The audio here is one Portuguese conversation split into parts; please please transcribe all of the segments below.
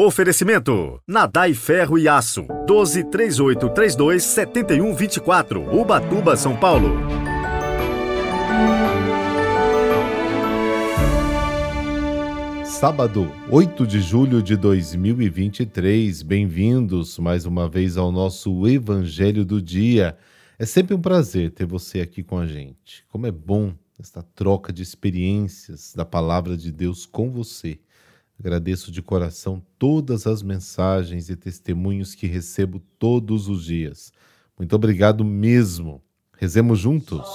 Oferecimento: Nadai Ferro e Aço. 12 3832 7124. Ubatuba, São Paulo. Sábado, 8 de julho de 2023. Bem-vindos mais uma vez ao nosso Evangelho do Dia. É sempre um prazer ter você aqui com a gente. Como é bom esta troca de experiências da palavra de Deus com você. Agradeço de coração todas as mensagens e testemunhos que recebo todos os dias. Muito obrigado mesmo. Rezemos juntos.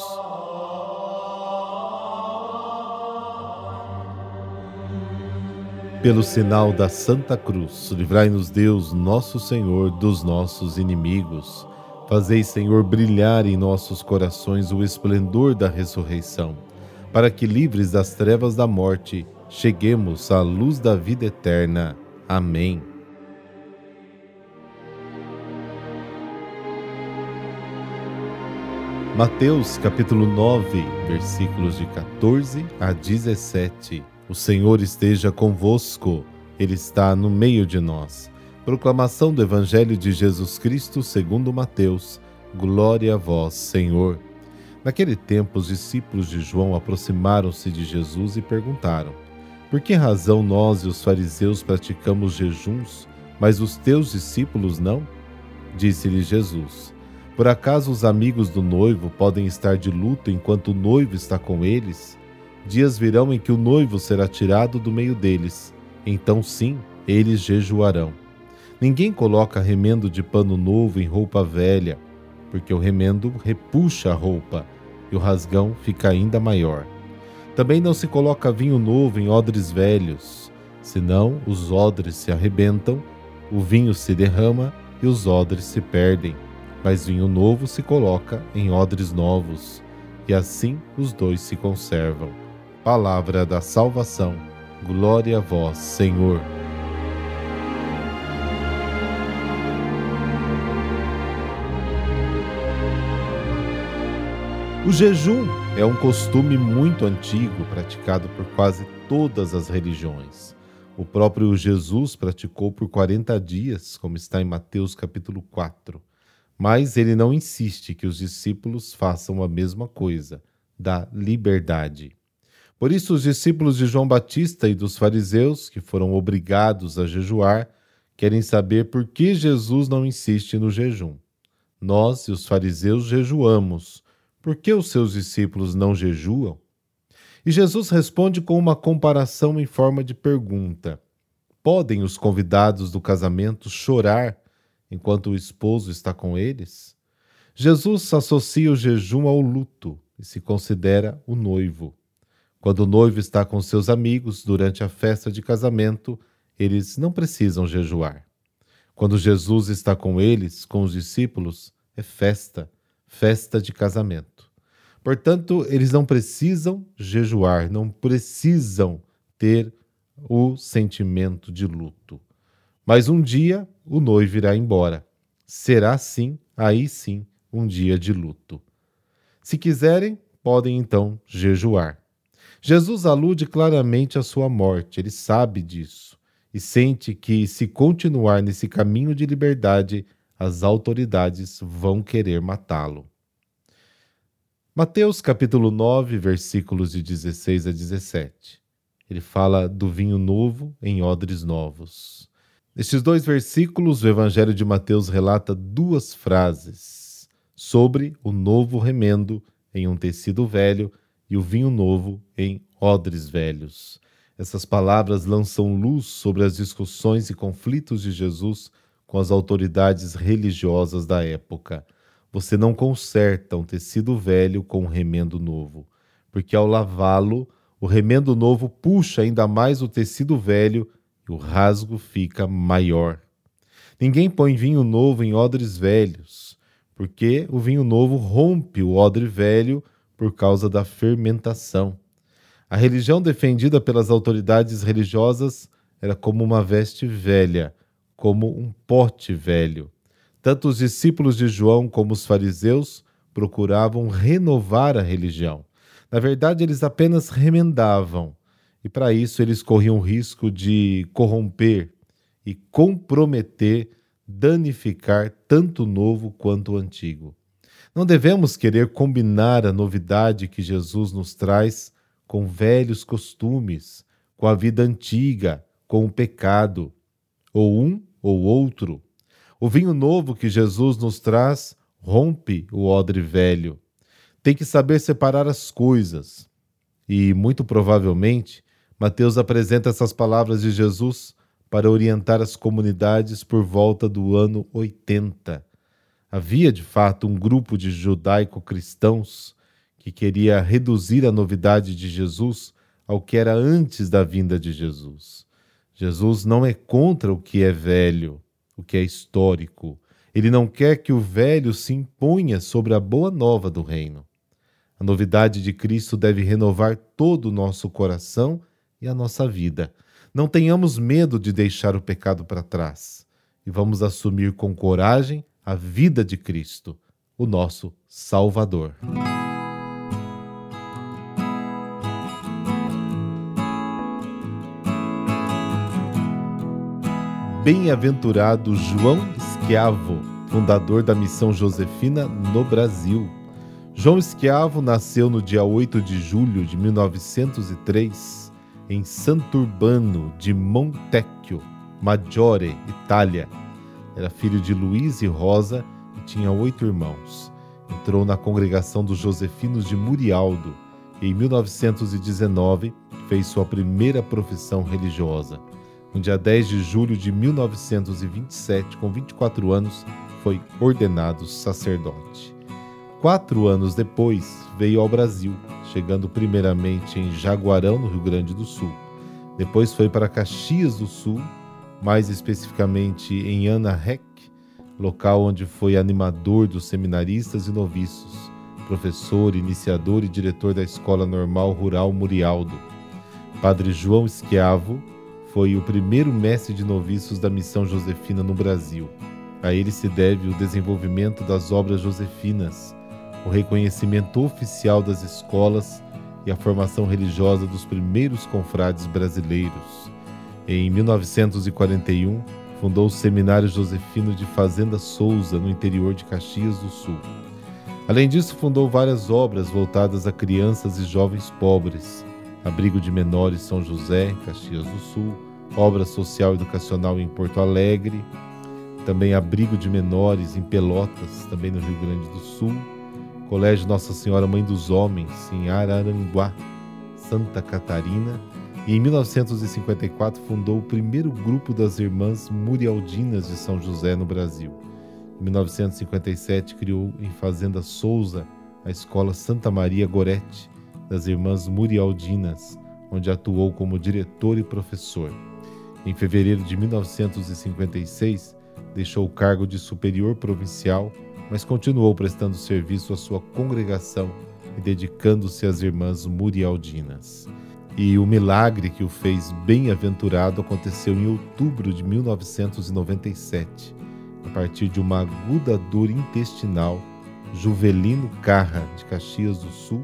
Pelo sinal da Santa Cruz, livrai-nos Deus, nosso Senhor, dos nossos inimigos. Fazei, Senhor, brilhar em nossos corações o esplendor da ressurreição, para que, livres das trevas da morte, cheguemos à luz da vida eterna. Amém. Mateus capítulo 9, versículos de 14 a 17. O Senhor esteja convosco, Ele está no meio de nós. Proclamação do Evangelho de Jesus Cristo segundo Mateus. Glória a vós, Senhor. Naquele tempo, os discípulos de João aproximaram-se de Jesus e perguntaram: por que razão nós e os fariseus praticamos jejuns, mas os teus discípulos não? Disse-lhe Jesus: Por acaso os amigos do noivo podem estar de luto enquanto o noivo está com eles? Dias virão em que o noivo será tirado do meio deles. Então, sim, eles jejuarão. Ninguém coloca remendo de pano novo em roupa velha, porque o remendo repuxa a roupa e o rasgão fica ainda maior. Também não se coloca vinho novo em odres velhos, senão os odres se arrebentam, o vinho se derrama e os odres se perdem. Mas vinho novo se coloca em odres novos, e assim os dois se conservam. Palavra da salvação. Glória a vós, Senhor. O jejum é um costume muito antigo praticado por quase todas as religiões. O próprio Jesus praticou por 40 dias, como está em Mateus capítulo 4. Mas ele não insiste que os discípulos façam a mesma coisa, da liberdade. Por isso, os discípulos de João Batista e dos fariseus, que foram obrigados a jejuar, querem saber por que Jesus não insiste no jejum. Nós e os fariseus jejuamos por que os seus discípulos não jejuam? E Jesus responde com uma comparação em forma de pergunta: Podem os convidados do casamento chorar enquanto o esposo está com eles? Jesus associa o jejum ao luto e se considera o noivo. Quando o noivo está com seus amigos durante a festa de casamento, eles não precisam jejuar. Quando Jesus está com eles, com os discípulos, é festa, festa de casamento. Portanto, eles não precisam jejuar, não precisam ter o sentimento de luto. Mas um dia o noivo irá embora. Será sim, aí sim, um dia de luto. Se quiserem, podem então jejuar. Jesus alude claramente à sua morte, ele sabe disso e sente que, se continuar nesse caminho de liberdade, as autoridades vão querer matá-lo. Mateus capítulo 9, versículos de 16 a 17. Ele fala do vinho novo em odres novos. Nestes dois versículos, o Evangelho de Mateus relata duas frases sobre o novo remendo em um tecido velho e o vinho novo em odres velhos. Essas palavras lançam luz sobre as discussões e conflitos de Jesus com as autoridades religiosas da época. Você não conserta um tecido velho com um remendo novo, porque ao lavá-lo, o remendo novo puxa ainda mais o tecido velho e o rasgo fica maior. Ninguém põe vinho novo em odres velhos, porque o vinho novo rompe o odre velho por causa da fermentação. A religião defendida pelas autoridades religiosas era como uma veste velha, como um pote velho. Tanto os discípulos de João como os fariseus procuravam renovar a religião. Na verdade, eles apenas remendavam, e para isso eles corriam o risco de corromper e comprometer, danificar tanto o novo quanto o antigo. Não devemos querer combinar a novidade que Jesus nos traz com velhos costumes, com a vida antiga, com o pecado, ou um ou outro. O vinho novo que Jesus nos traz rompe o odre velho. Tem que saber separar as coisas. E, muito provavelmente, Mateus apresenta essas palavras de Jesus para orientar as comunidades por volta do ano 80. Havia, de fato, um grupo de judaico-cristãos que queria reduzir a novidade de Jesus ao que era antes da vinda de Jesus. Jesus não é contra o que é velho, o que é histórico. Ele não quer que o velho se imponha sobre a boa nova do reino. A novidade de Cristo deve renovar todo o nosso coração e a nossa vida. Não tenhamos medo de deixar o pecado para trás e vamos assumir com coragem a vida de Cristo, o nosso Salvador. Bem-aventurado João Esquiavo, fundador da Missão Josefina no Brasil. João Esquiavo nasceu no dia 8 de julho de 1903 em Sant'Urbano de Montecchio, Maggiore, Itália. Era filho de Luiz e Rosa e tinha oito irmãos. Entrou na congregação dos Josefinos de Murialdo e, em 1919, fez sua primeira profissão religiosa. No dia 10 de julho de 1927, com 24 anos, foi ordenado sacerdote. Quatro anos depois, veio ao Brasil, chegando primeiramente em Jaguarão, no Rio Grande do Sul. Depois foi para Caxias do Sul, mais especificamente em Anarrec, local onde foi animador dos seminaristas e noviços, professor, iniciador e diretor da Escola Normal Rural Murialdo. Padre João Esquiavo foi o primeiro mestre de noviços da missão josefina no Brasil. A ele se deve o desenvolvimento das obras josefinas, o reconhecimento oficial das escolas e a formação religiosa dos primeiros confrades brasileiros. Em 1941, fundou o Seminário Josefino de Fazenda Souza, no interior de Caxias do Sul. Além disso, fundou várias obras voltadas a crianças e jovens pobres, Abrigo de Menores São José, Caxias do Sul, Obra Social Educacional em Porto Alegre, também Abrigo de Menores em Pelotas, também no Rio Grande do Sul, Colégio Nossa Senhora Mãe dos Homens em Araranguá, Santa Catarina, e em 1954 fundou o primeiro grupo das Irmãs Murialdinas de São José no Brasil. Em 1957 criou em Fazenda Souza a Escola Santa Maria Gorete, das Irmãs Murialdinas, onde atuou como diretor e professor. Em fevereiro de 1956, deixou o cargo de superior provincial, mas continuou prestando serviço à sua congregação e dedicando-se às irmãs Murialdinas. E o milagre que o fez bem-aventurado aconteceu em outubro de 1997. A partir de uma aguda dor intestinal, Juvelino Carra, de Caxias do Sul,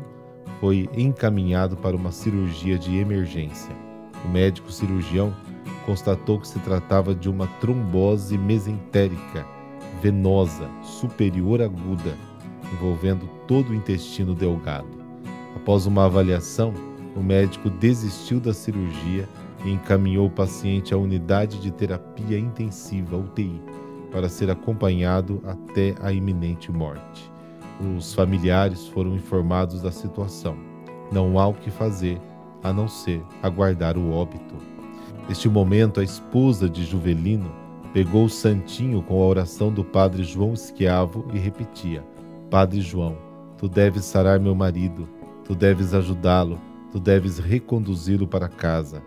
foi encaminhado para uma cirurgia de emergência. O médico cirurgião constatou que se tratava de uma trombose mesentérica venosa superior aguda, envolvendo todo o intestino delgado. Após uma avaliação, o médico desistiu da cirurgia e encaminhou o paciente à unidade de terapia intensiva UTI para ser acompanhado até a iminente morte. Os familiares foram informados da situação. Não há o que fazer a não ser aguardar o óbito. Neste momento, a esposa de Juvelino pegou o santinho com a oração do padre João Esquiavo e repetia: Padre João, tu deves sarar meu marido, tu deves ajudá-lo, tu deves reconduzi-lo para casa,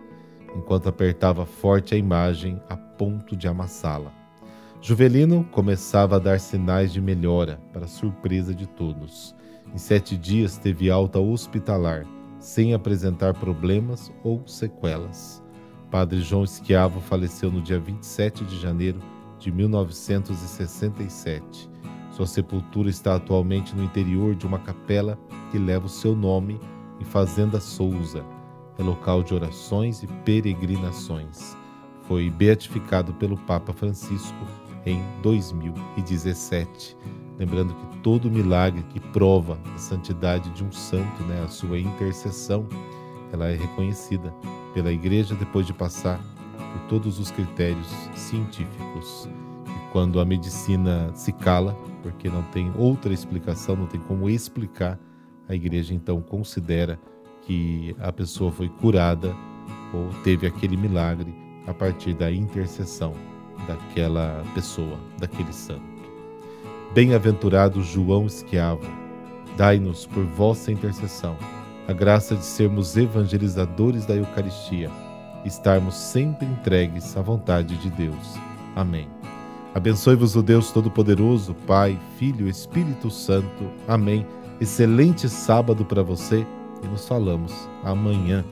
enquanto apertava forte a imagem a ponto de amassá-la. Juvelino começava a dar sinais de melhora, para surpresa de todos. Em sete dias teve alta hospitalar, sem apresentar problemas ou sequelas. Padre João Esquiavo faleceu no dia 27 de janeiro de 1967. Sua sepultura está atualmente no interior de uma capela que leva o seu nome em Fazenda Souza. É local de orações e peregrinações foi beatificado pelo Papa Francisco em 2017. Lembrando que todo milagre que prova a santidade de um santo, né, a sua intercessão, ela é reconhecida pela Igreja depois de passar por todos os critérios científicos. E quando a medicina se cala, porque não tem outra explicação, não tem como explicar, a Igreja então considera que a pessoa foi curada ou teve aquele milagre a partir da intercessão daquela pessoa, daquele santo. Bem-aventurado João Esquiavo, dai-nos por vossa intercessão a graça de sermos evangelizadores da Eucaristia, estarmos sempre entregues à vontade de Deus. Amém. Abençoe-vos o Deus Todo-Poderoso, Pai, Filho Espírito Santo. Amém. Excelente sábado para você e nos falamos amanhã.